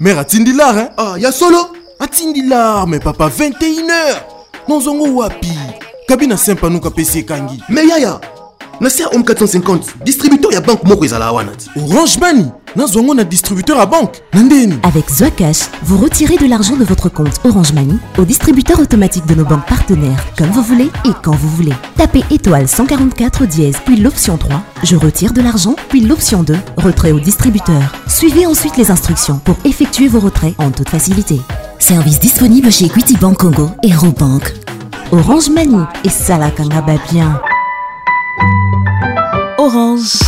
Mère atindi lar hein? Ah, ya solo Atindi lar mais papa 21h Nozongo wapi Kabi na saint panou kapesi ekangi Mais yaya na se ya home 450 distributeur ya banque moko ezalaka wana ti Orange Money nazwa yango na distributeur ya banque na ndeni Avec Zoacash, vous retirez de l'argent de votre compte Orange Money au distributeur automatique de nos banques partenaires, comme vous voulez et quand vous voulez. Tapez étoile 144 dièse puis l'option 3 je retire de l'argent puis l'option 2 retrait au distributeur suivez ensuite les instructions pour effectuer vos retraits en toute facilité service disponible chez Equity Bank Congo et Robank Orange Mani et Salakanga bien. Orange.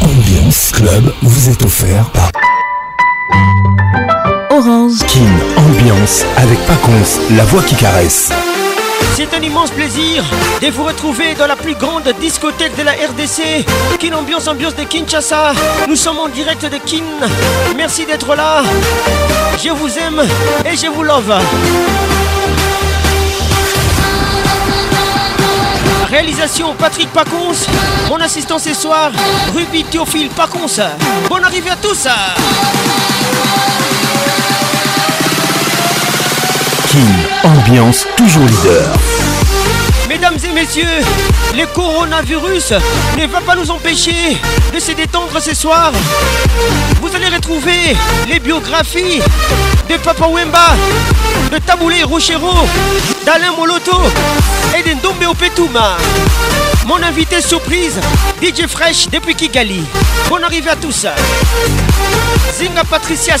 Ambiance Club vous est offert par Orange. Kim Ambiance avec Paconce, la voix qui caresse. C'est un immense plaisir de vous retrouver dans la plus grande discothèque de la RDC. Kin Ambiance Ambiance de Kinshasa. Nous sommes en direct de Kin. Merci d'être là. Je vous aime et je vous love. Réalisation Patrick Pacons. Mon assistant ce soir, Ruby Théophile Pacons. Bonne arrivée à tous ambiance toujours leader. Mesdames et messieurs, le coronavirus ne va pas nous empêcher de se détendre ce soir. Vous allez retrouver les biographies de Papa Wemba, de Taboulé Rochero, d'Alain Moloto et de Ndombe Mon invité surprise, DJ Fresh depuis Kigali. bon arrivée à tous. Zinga Patricia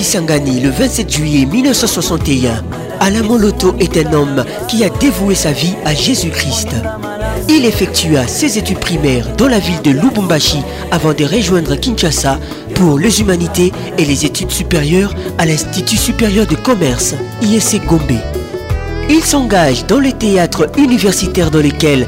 27 juillet 1961, Alain Moloto est un homme qui a dévoué sa vie à Jésus-Christ. Il effectua ses études primaires dans la ville de Lubumbashi avant de rejoindre Kinshasa pour les humanités et les études supérieures à l'Institut supérieur de commerce, ISC Gombe. Il s'engage dans les théâtres universitaires dans lesquels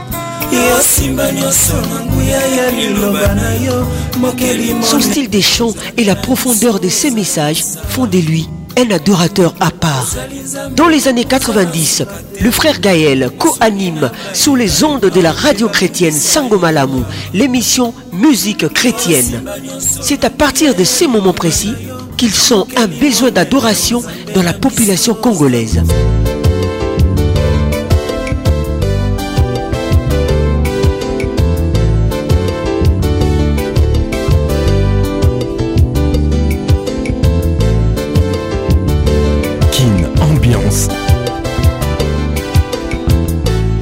Son style des chants et la profondeur de ses messages font de lui un adorateur à part. Dans les années 90, le frère Gaël co-anime sous les ondes de la radio chrétienne Sangomalamu l'émission Musique chrétienne. C'est à partir de ces moments précis qu'ils sont un besoin d'adoration dans la population congolaise.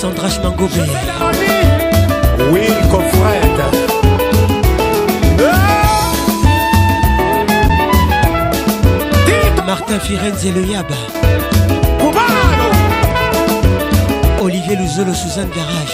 Sandrache Mangobe Wilco Fred Martin Firenze Le Yaba Olivier Luzolo Suzanne Garage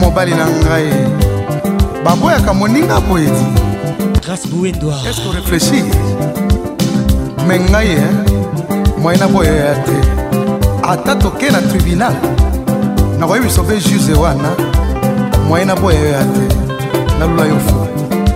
mobali na ngai baboyaka moninga boye ti grace buendwa est-ce que réfléchir me ngai e moyen na boye ya te ata toke na tribunal nakoyebiso mpe juge wana moyen na boye ya te nalula yo fo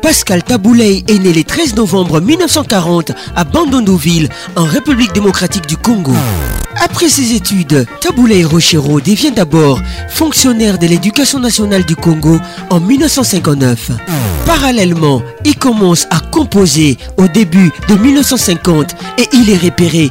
Pascal Taboulay est né le 13 novembre 1940 à Bandunduville, en République démocratique du Congo. Après ses études, Taboulay Rochero devient d'abord fonctionnaire de l'éducation nationale du Congo en 1959. Parallèlement, il commence à composer au début de 1950 et il est repéré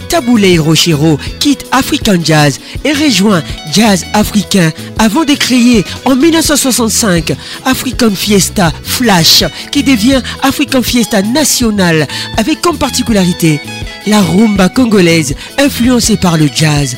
Taboulé Rochero quitte African Jazz et rejoint Jazz Africain avant de créer en 1965 African Fiesta Flash qui devient African Fiesta National avec comme particularité la rumba congolaise influencée par le jazz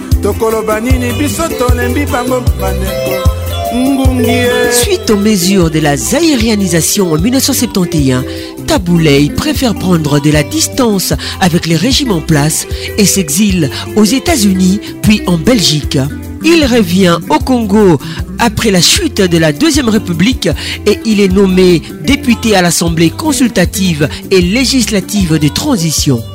Suite aux mesures de la zaïrianisation en 1971, Taboulay préfère prendre de la distance avec les régimes en place et s'exile aux États-Unis puis en Belgique. Il revient au Congo après la chute de la Deuxième République et il est nommé député à l'Assemblée consultative et législative de transition.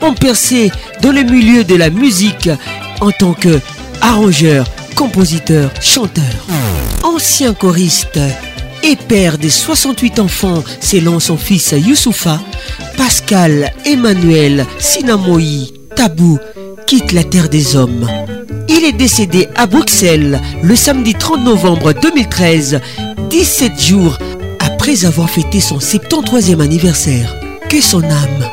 ont percé dans le milieu de la musique en tant que arrangeur, compositeur, chanteur, Ancien choriste et père des 68 enfants, selon son fils Youssoufa, Pascal Emmanuel Sinamoï Tabou quitte la terre des hommes. Il est décédé à Bruxelles le samedi 30 novembre 2013, 17 jours après avoir fêté son 73 troisième anniversaire, que son âme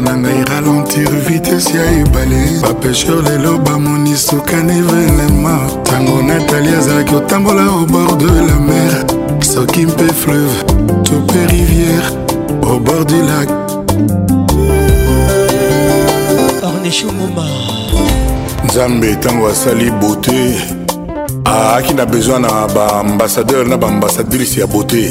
na ngai ralentir vitesse ya ebale bapesheur lelo bamoni suka na evenema ntango natali azalaki otambola au bord de la mer soki mpe fleuve to mpe rivière au bord du lac orneshomoma nzambe ntango asali bote aaki na besoin na baambassadeur na baambassadrice ya bote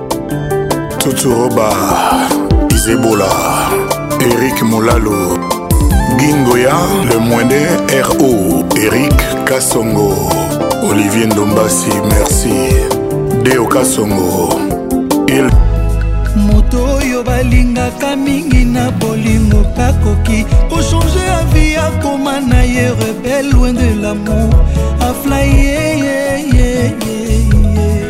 tuturoba izebola eric molalo gingoya le moinde ro eric kasongo olivier ndombasi merci deo kasongo il moto oyo balingaka mingi na bolingo bakoki kochange avi akoma na ye rebel loin de lamour aflaye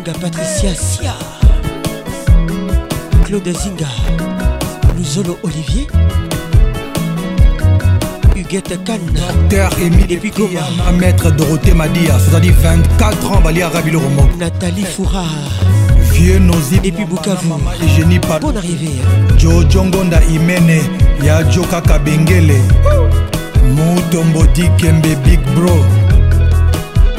nga patricia sia claude zinga luzolo olivier huguette kannater emiliepi goma na maître dorothée madia azali 24 ans balia rabiloro moko nathalie foura vieux nozi epi bukavu egénie pa bon arrivé jojo ngonda imene ya joka kabengele mutombo dikembe big bro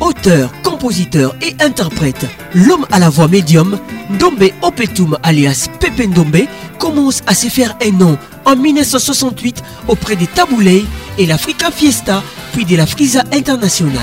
auteur, compositeur et interprète, l'homme à la voix médium, Dombe Opetum alias Pepe Ndombe commence à se faire un nom en 1968 auprès des taboulets et l'Africa Fiesta, puis de la Frisa Internationale.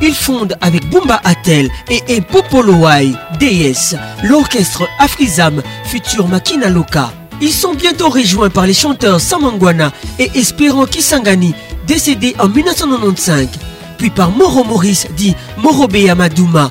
ils fonde avec Bumba Atel et Epopoloai DS, l'orchestre Afrizam, futur Makina Loka. Ils sont bientôt rejoints par les chanteurs Samangwana et Espérant Kisangani, décédés en 1995, puis par Moro Maurice dit Morobe Yamaduma.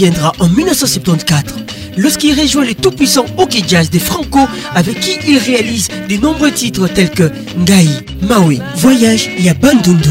viendra en 1974, lorsqu'il rejoint les tout-puissants hockey jazz des Franco, avec qui il réalise de nombreux titres tels que Ngaï, Maui, Voyage et Abandundu.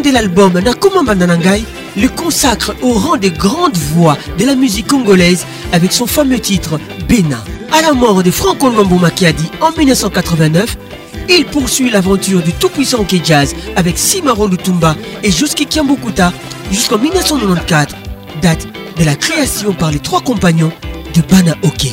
de l'album Nakuma Mandanangai le consacre au rang des grandes voix de la musique congolaise avec son fameux titre Bénin. À la mort de Franco Lombo Makiadi en 1989, il poursuit l'aventure du tout-puissant hockey jazz avec Simaro Lutumba et Joski Kiambukuta jusqu'en 1994, date de la création par les trois compagnons de Bana Oke.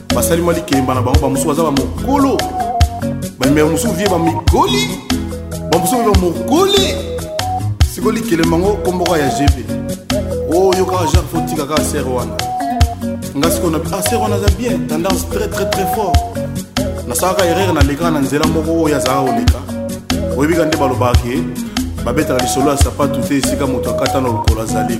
basali mwa likemba na bango bamosusu baza bamokolo bamema mosusu vie bamikoli bamosusu mpe bamokoli sikoyo likelemba yango komboka ya gb oyo oh, kaka jacques fotika kaka ser wana nga sikoyo nabi ah ser wana aza bien tendance très très très fort nasalaka erreur nalekaka na nzela moko oyo azalaka koleka oyebika nde balobaka ke babetaka lisolo ya sapatu te esika moto akata na lokolo azali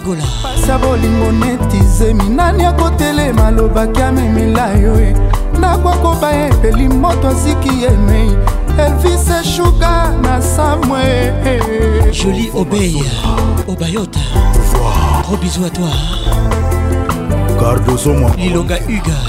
gola pasi ya bolingo neti zemi nani akotelema alobaki amemela yo e ndako akoba ye epeli moto aziki ye mei elvise shuga na samwe joli obeya obayota gros bisou à toi cardoso mwa lilonga huga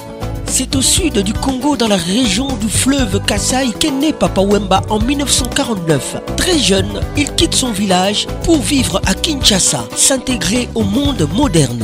C'est au sud du Congo, dans la région du fleuve Kassai, qu'est né Papa Wemba en 1949. Très jeune, il quitte son village pour vivre à Kinshasa, s'intégrer au monde moderne.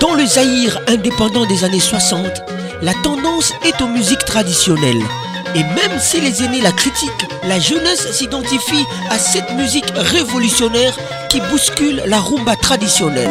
dans le Zaïre indépendant des années 60, la tendance est aux musiques traditionnelles. Et même si les aînés la critiquent, la jeunesse s'identifie à cette musique révolutionnaire qui bouscule la rumba traditionnelle.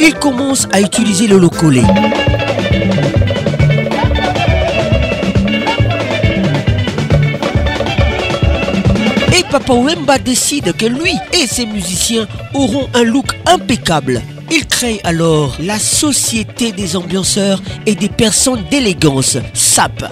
il commence à utiliser le locolé. Et Papa Wemba décide que lui et ses musiciens auront un look impeccable crée alors la Société des ambianceurs et des personnes d'élégance, SAP,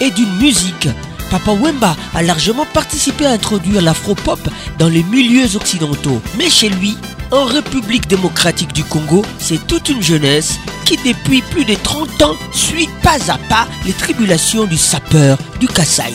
et d'une musique. Papa Wemba a largement participé à introduire l'afro-pop dans les milieux occidentaux. Mais chez lui, en République démocratique du Congo, c'est toute une jeunesse qui depuis plus de 30 ans suit pas à pas les tribulations du sapeur du Kassai.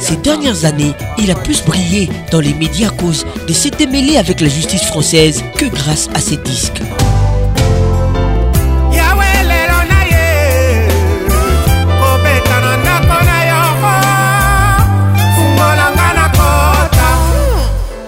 Ces dernières années, il a plus brillé dans les médias à cause de ses mêlé avec la justice française que grâce à ses disques.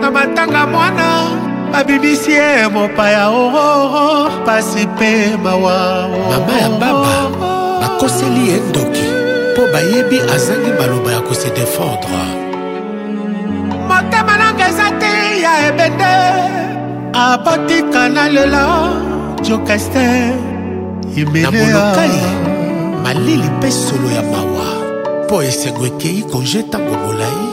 na matanga mwana babibisi ye mopaya ororo pasi mpe mawa mama ya baba bakoseli ye ndoki mpo bayebi azangi maloba ya kose defendre motema nanga eza te ya ebende abotika na lela jokeste na molokai malili mpe solo ya mawa mpo esengo ekei konje ntango molai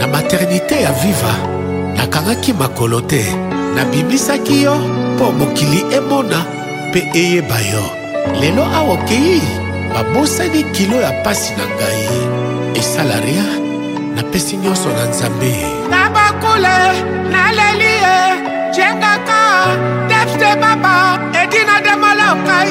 Na maternite ya Viva, nakangaki makolo te. Nabimisaki yo mpo mokili emona mpe eyeba yo. Lelo awa okei, babosani kilo ya pasi na ngai. Esala ria, napesi nyonso na Nzambe. Na bakule, naleli ye, jengaka, depste baba, edina de malokai.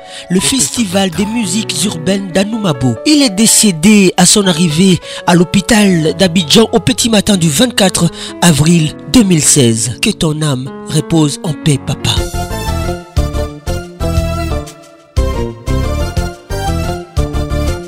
le festival des musiques urbaines d'Anoumabo. Il est décédé à son arrivée à l'hôpital d'Abidjan au petit matin du 24 avril 2016. Que ton âme repose en paix, papa.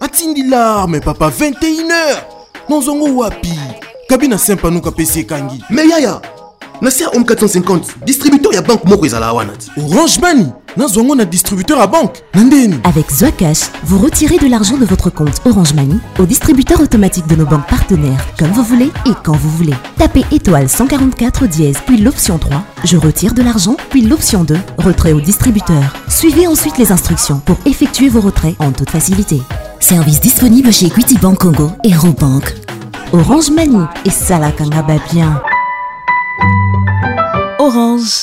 atindi larme papa 21 heures nozongo wapi kabi na saint panuka pesi ekangi me yaya na sia om 450 distributeur ya banque moko ezalaka wana ti orange mani nazwa ngo na distributeur ya banque na ndeni Avec Zoacash, vous retirez de l'argent de votre compte Orange Money au distributeur automatique de nos banques partenaires, comme vous voulez et quand vous voulez. Tapez étoile 144 dièse puis l'option 3 je retire de l'argent puis l'option 2, retrait au distributeur. Suivez ensuite les instructions pour effectuer vos retraits en toute facilité. Service disponible chez Equity Congo et Robank. Orange Mani et Salakanga bien. Orange.